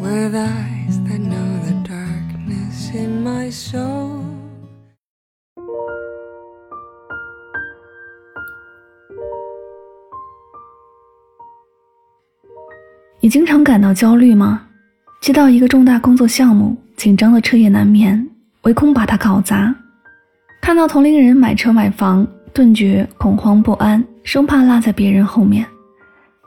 With eyes that know the darkness in my soul. 你经常感到焦虑吗？接到一个重大工作项目紧张的彻夜难眠唯恐把它搞砸。看到同龄人买车买房顿觉恐慌不安生怕落在别人后面。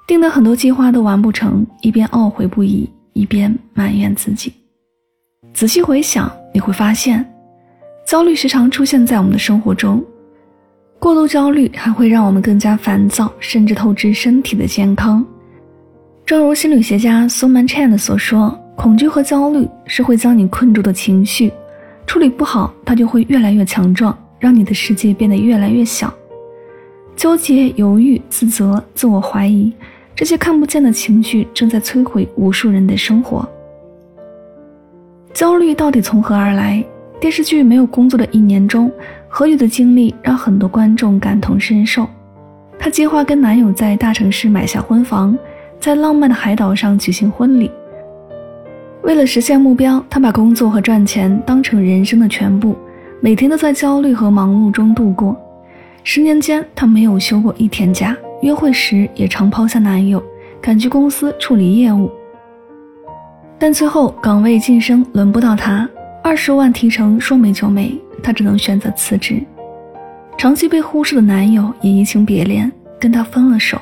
定的很多计划都完不成一边懊悔不已。一边埋怨自己。仔细回想，你会发现，焦虑时常出现在我们的生活中。过度焦虑还会让我们更加烦躁，甚至透支身体的健康。正如心理学家苏曼 Chan 所说：“恐惧和焦虑是会将你困住的情绪，处理不好，它就会越来越强壮，让你的世界变得越来越小。纠结、犹豫、自责、自我怀疑。”这些看不见的情绪正在摧毁无数人的生活。焦虑到底从何而来？电视剧《没有工作的一年》中，何雨的经历让很多观众感同身受。她计划跟男友在大城市买下婚房，在浪漫的海岛上举行婚礼。为了实现目标，她把工作和赚钱当成人生的全部，每天都在焦虑和忙碌中度过。十年间，她没有休过一天假。约会时也常抛下男友，赶去公司处理业务。但最后岗位晋升轮不到他，二十万提成说没就没，她只能选择辞职。长期被忽视的男友也移情别恋，跟她分了手。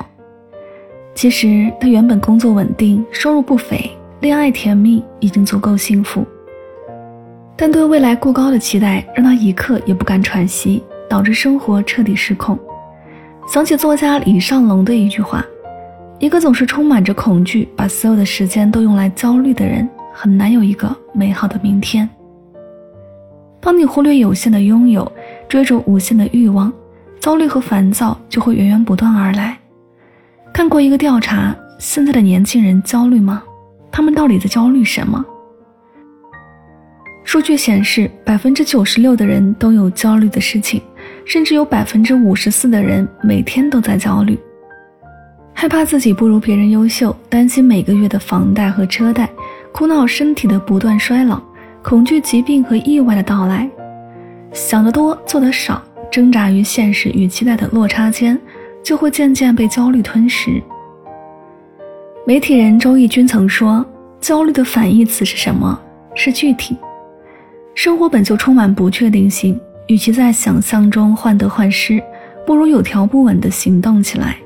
其实她原本工作稳定，收入不菲，恋爱甜蜜，已经足够幸福。但对未来过高的期待，让她一刻也不敢喘息，导致生活彻底失控。想起作家李尚龙的一句话：“一个总是充满着恐惧，把所有的时间都用来焦虑的人，很难有一个美好的明天。”当你忽略有限的拥有，追逐无限的欲望，焦虑和烦躁就会源源不断而来。看过一个调查，现在的年轻人焦虑吗？他们到底在焦虑什么？数据显示，百分之九十六的人都有焦虑的事情。甚至有百分之五十四的人每天都在焦虑，害怕自己不如别人优秀，担心每个月的房贷和车贷，苦恼身体的不断衰老，恐惧疾病和意外的到来。想得多，做得少，挣扎于现实与期待的落差间，就会渐渐被焦虑吞噬。媒体人周轶君曾说：“焦虑的反义词是什么？是具体。生活本就充满不确定性。”与其在想象中患得患失，不如有条不紊地行动起来，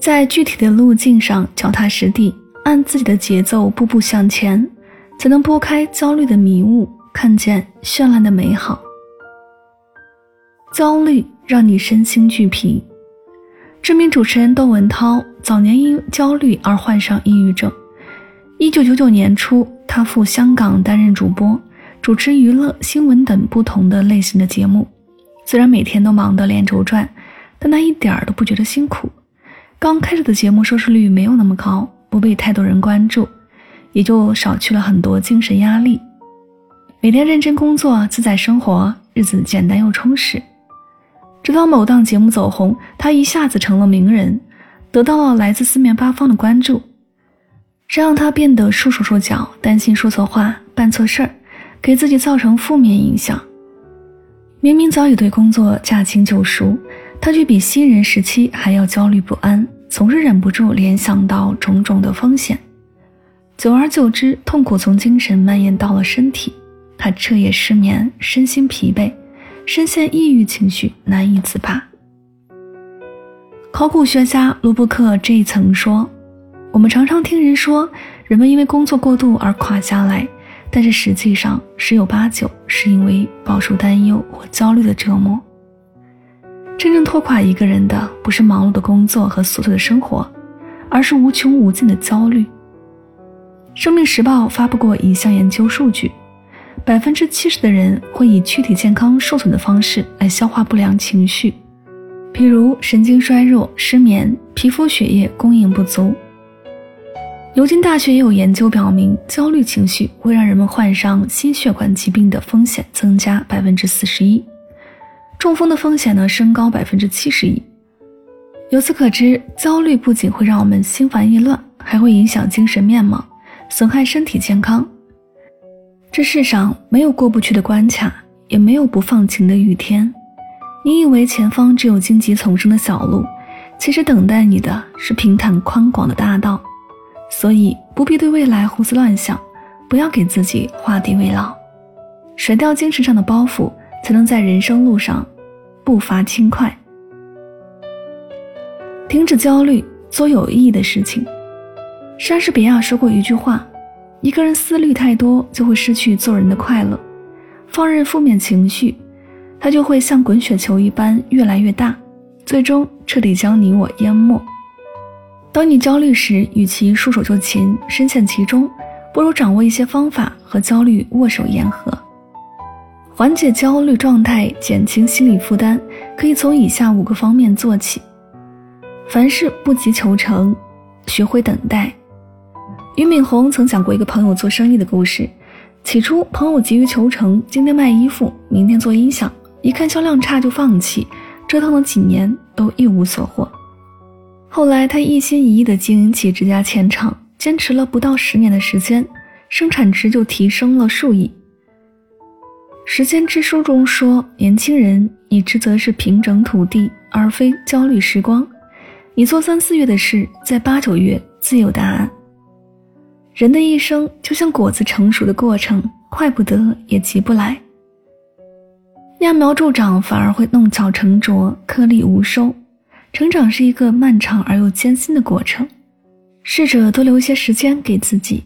在具体的路径上脚踏实地，按自己的节奏步步向前，才能拨开焦虑的迷雾，看见绚烂的美好。焦虑让你身心俱疲。知名主持人窦文涛早年因焦虑而患上抑郁症。一九九九年初，他赴香港担任主播。主持娱乐新闻等不同的类型的节目，虽然每天都忙得连轴转，但他一点儿都不觉得辛苦。刚开始的节目收视率没有那么高，不被太多人关注，也就少去了很多精神压力。每天认真工作，自在生活，日子简单又充实。直到某档节目走红，他一下子成了名人，得到了来自四面八方的关注，这让他变得束手束脚，担心说错话、办错事儿。给自己造成负面影响。明明早已对工作驾轻就熟，他却比新人时期还要焦虑不安，总是忍不住联想到种种的风险。久而久之，痛苦从精神蔓延到了身体，他彻夜失眠，身心疲惫，深陷抑郁情绪，难以自拔。考古学家卢布克这一层说：“我们常常听人说，人们因为工作过度而垮下来。”但是实际上，十有八九是因为饱受担忧或焦虑的折磨。真正拖垮一个人的，不是忙碌的工作和琐碎的生活，而是无穷无尽的焦虑。生命时报发布过一项研究数据，百分之七十的人会以躯体健康受损的方式来消化不良情绪，比如神经衰弱、失眠、皮肤血液供应不足。牛津大学也有研究表明，焦虑情绪会让人们患上心血管疾病的风险增加百分之四十一，中风的风险呢升高百分之七十一。由此可知，焦虑不仅会让我们心烦意乱，还会影响精神面貌，损害身体健康。这世上没有过不去的关卡，也没有不放晴的雨天。你以为前方只有荆棘丛生的小路，其实等待你的是平坦宽广的大道。所以不必对未来胡思乱想，不要给自己画地为牢，甩掉精神上的包袱，才能在人生路上步伐轻快。停止焦虑，做有意义的事情。莎士比亚说过一句话：“一个人思虑太多，就会失去做人的快乐；放任负面情绪，它就会像滚雪球一般越来越大，最终彻底将你我淹没。”当你焦虑时，与其束手就擒、深陷其中，不如掌握一些方法和焦虑握手言和。缓解焦虑状态、减轻心理负担，可以从以下五个方面做起：凡事不急求成，学会等待。俞敏洪曾讲过一个朋友做生意的故事。起初，朋友急于求成，今天卖衣服，明天做音响，一看销量差就放弃，折腾了几年都一无所获。后来，他一心一意地经营起这家钱厂，坚持了不到十年的时间，生产值就提升了数亿。《时间之书》中说：“年轻人，你职责是平整土地，而非焦虑时光。你做三四月的事，在八九月自有答案。”人的一生就像果子成熟的过程，快不得，也急不来。揠苗助长反而会弄巧成拙，颗粒无收。成长是一个漫长而又艰辛的过程，试着多留一些时间给自己，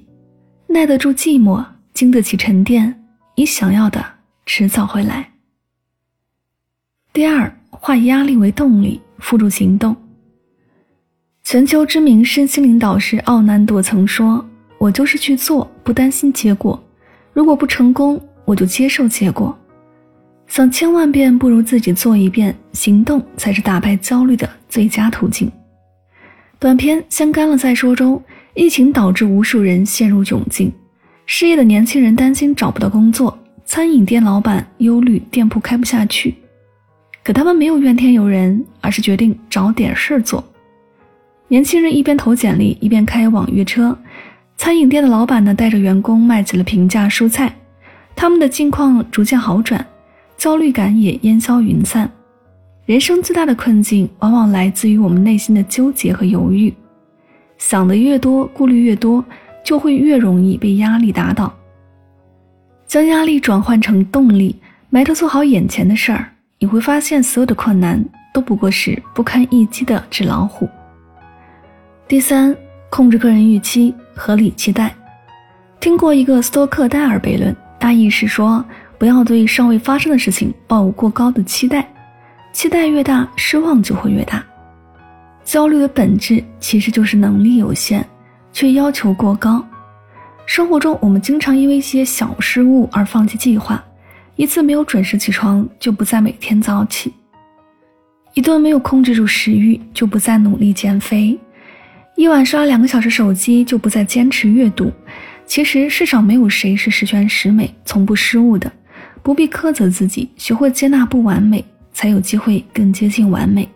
耐得住寂寞，经得起沉淀，你想要的迟早会来。第二，化压力为动力，付诸行动。全球知名身心灵导师奥南朵曾说：“我就是去做，不担心结果，如果不成功，我就接受结果。”想千万遍不如自己做一遍，行动才是打败焦虑的最佳途径。短片《先干了再说》中，疫情导致无数人陷入窘境，失业的年轻人担心找不到工作，餐饮店老板忧虑店铺开不下去。可他们没有怨天尤人，而是决定找点事儿做。年轻人一边投简历，一边开网约车；餐饮店的老板呢，带着员工卖起了平价蔬菜，他们的境况逐渐好转。焦虑感也烟消云散。人生最大的困境，往往来自于我们内心的纠结和犹豫。想的越多，顾虑越多，就会越容易被压力打倒。将压力转换成动力，埋头做好眼前的事儿，你会发现，所有的困难都不过是不堪一击的纸老虎。第三，控制个人预期，合理期待。听过一个斯托克戴尔悖论，大意是说。不要对尚未发生的事情抱有过高的期待，期待越大，失望就会越大。焦虑的本质其实就是能力有限，却要求过高。生活中，我们经常因为一些小失误而放弃计划，一次没有准时起床就不再每天早起，一顿没有控制住食欲就不再努力减肥，一晚刷两个小时手机就不再坚持阅读。其实世上没有谁是十全十美、从不失误的。不必苛责自己，学会接纳不完美，才有机会更接近完美。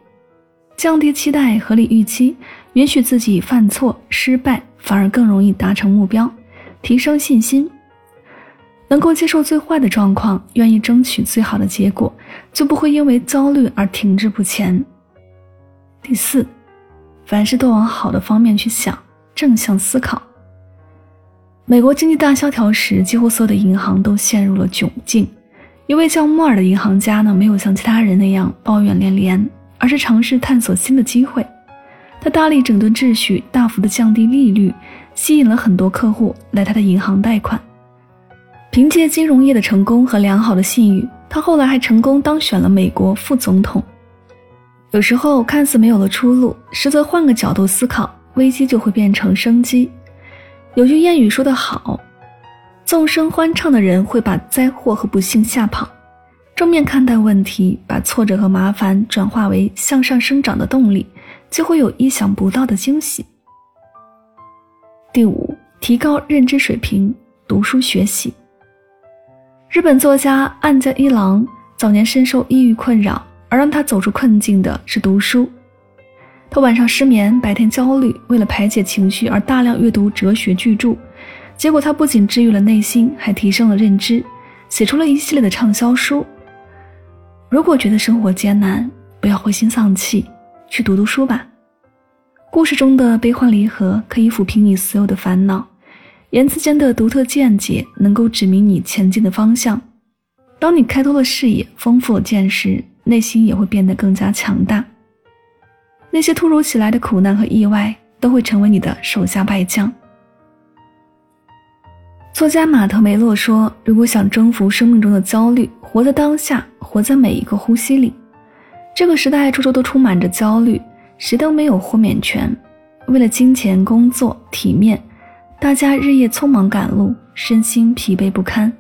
降低期待，合理预期，允许自己犯错、失败，反而更容易达成目标，提升信心。能够接受最坏的状况，愿意争取最好的结果，就不会因为焦虑而停滞不前。第四，凡事都往好的方面去想，正向思考。美国经济大萧条时，几乎所有的银行都陷入了窘境。一位叫莫尔的银行家呢，没有像其他人那样抱怨连连，而是尝试探索新的机会。他大力整顿秩序，大幅的降低利率，吸引了很多客户来他的银行贷款。凭借金融业的成功和良好的信誉，他后来还成功当选了美国副总统。有时候看似没有了出路，实则换个角度思考，危机就会变成生机。有句谚语说得好：“纵声欢唱的人会把灾祸和不幸吓跑，正面看待问题，把挫折和麻烦转化为向上生长的动力，就会有意想不到的惊喜。”第五，提高认知水平，读书学习。日本作家岸见一郎早年深受抑郁困扰，而让他走出困境的是读书。他晚上失眠，白天焦虑，为了排解情绪而大量阅读哲学巨著，结果他不仅治愈了内心，还提升了认知，写出了一系列的畅销书。如果觉得生活艰难，不要灰心丧气，去读读书吧。故事中的悲欢离合可以抚平你所有的烦恼，言辞间的独特见解能够指明你前进的方向。当你开拓了视野，丰富了见识，内心也会变得更加强大。那些突如其来的苦难和意外都会成为你的手下败将。作家马特·梅洛说：“如果想征服生命中的焦虑，活在当下，活在每一个呼吸里。这个时代处处都充满着焦虑，谁都没有豁免权。为了金钱、工作、体面，大家日夜匆忙赶路，身心疲惫不堪。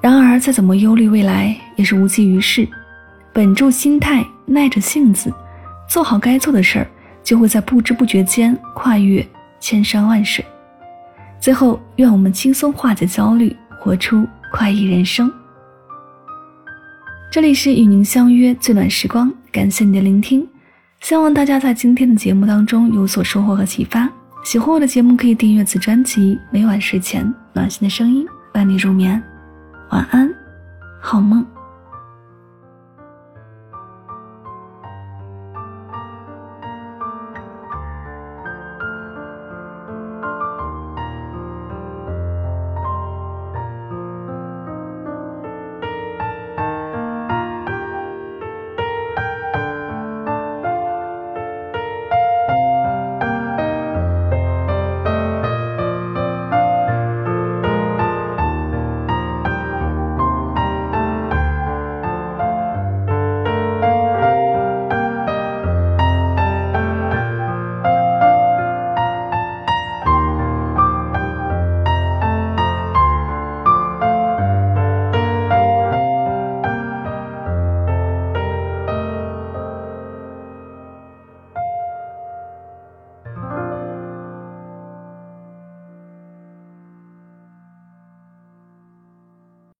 然而，再怎么忧虑未来，也是无济于事。稳住心态，耐着性子。”做好该做的事儿，就会在不知不觉间跨越千山万水。最后，愿我们轻松化解焦虑，活出快意人生。这里是与您相约最暖时光，感谢你的聆听，希望大家在今天的节目当中有所收获和启发。喜欢我的节目，可以订阅此专辑，每晚睡前暖心的声音伴你入眠。晚安，好梦。